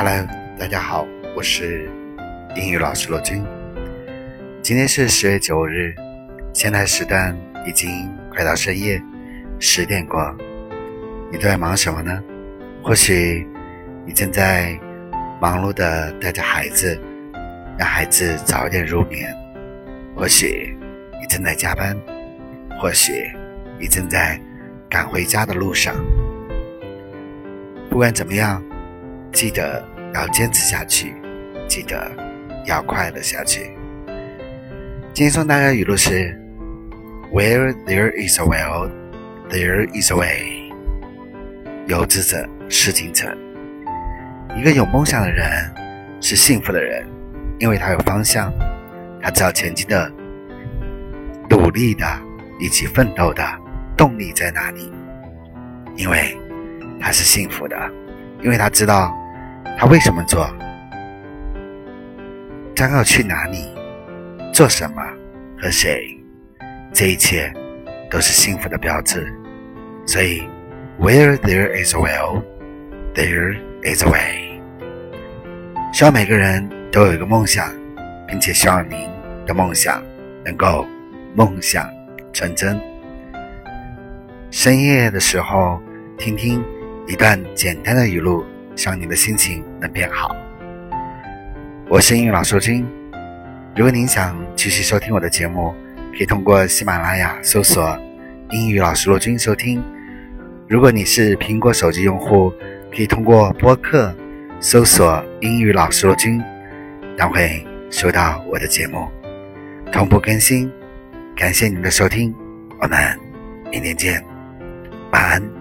Hello，大家好，我是英语老师罗军。今天是十月九日，现在时段已经快到深夜十点过。你都在忙什么呢？或许你正在忙碌的带着孩子，让孩子早点入眠；或许你正在加班；或许你正在赶回家的路上。不管怎么样，记得要坚持下去，记得要快乐下去。今天送大家的语录是：Where there is a will, there is a way。有志者事竟成。一个有梦想的人是幸福的人，因为他有方向，他知道前进的努力的以及奋斗的动力在哪里。因为他是幸福的，因为他知道他为什么做，将要去哪里，做什么和谁，这一切都是幸福的标志。所以。Where there is a will, there is a way。希望每个人都有一个梦想，并且希望您的梦想能够梦想成真。深夜的时候，听听一段简单的语录，希望你的心情能变好。我是英语老师君。如果您想继续收听我的节目，可以通过喜马拉雅搜索“英语老师罗君”收听。如果你是苹果手机用户，可以通过播客搜索“英语老师罗军”，将会收到我的节目同步更新。感谢您的收听，我们明天见，晚安。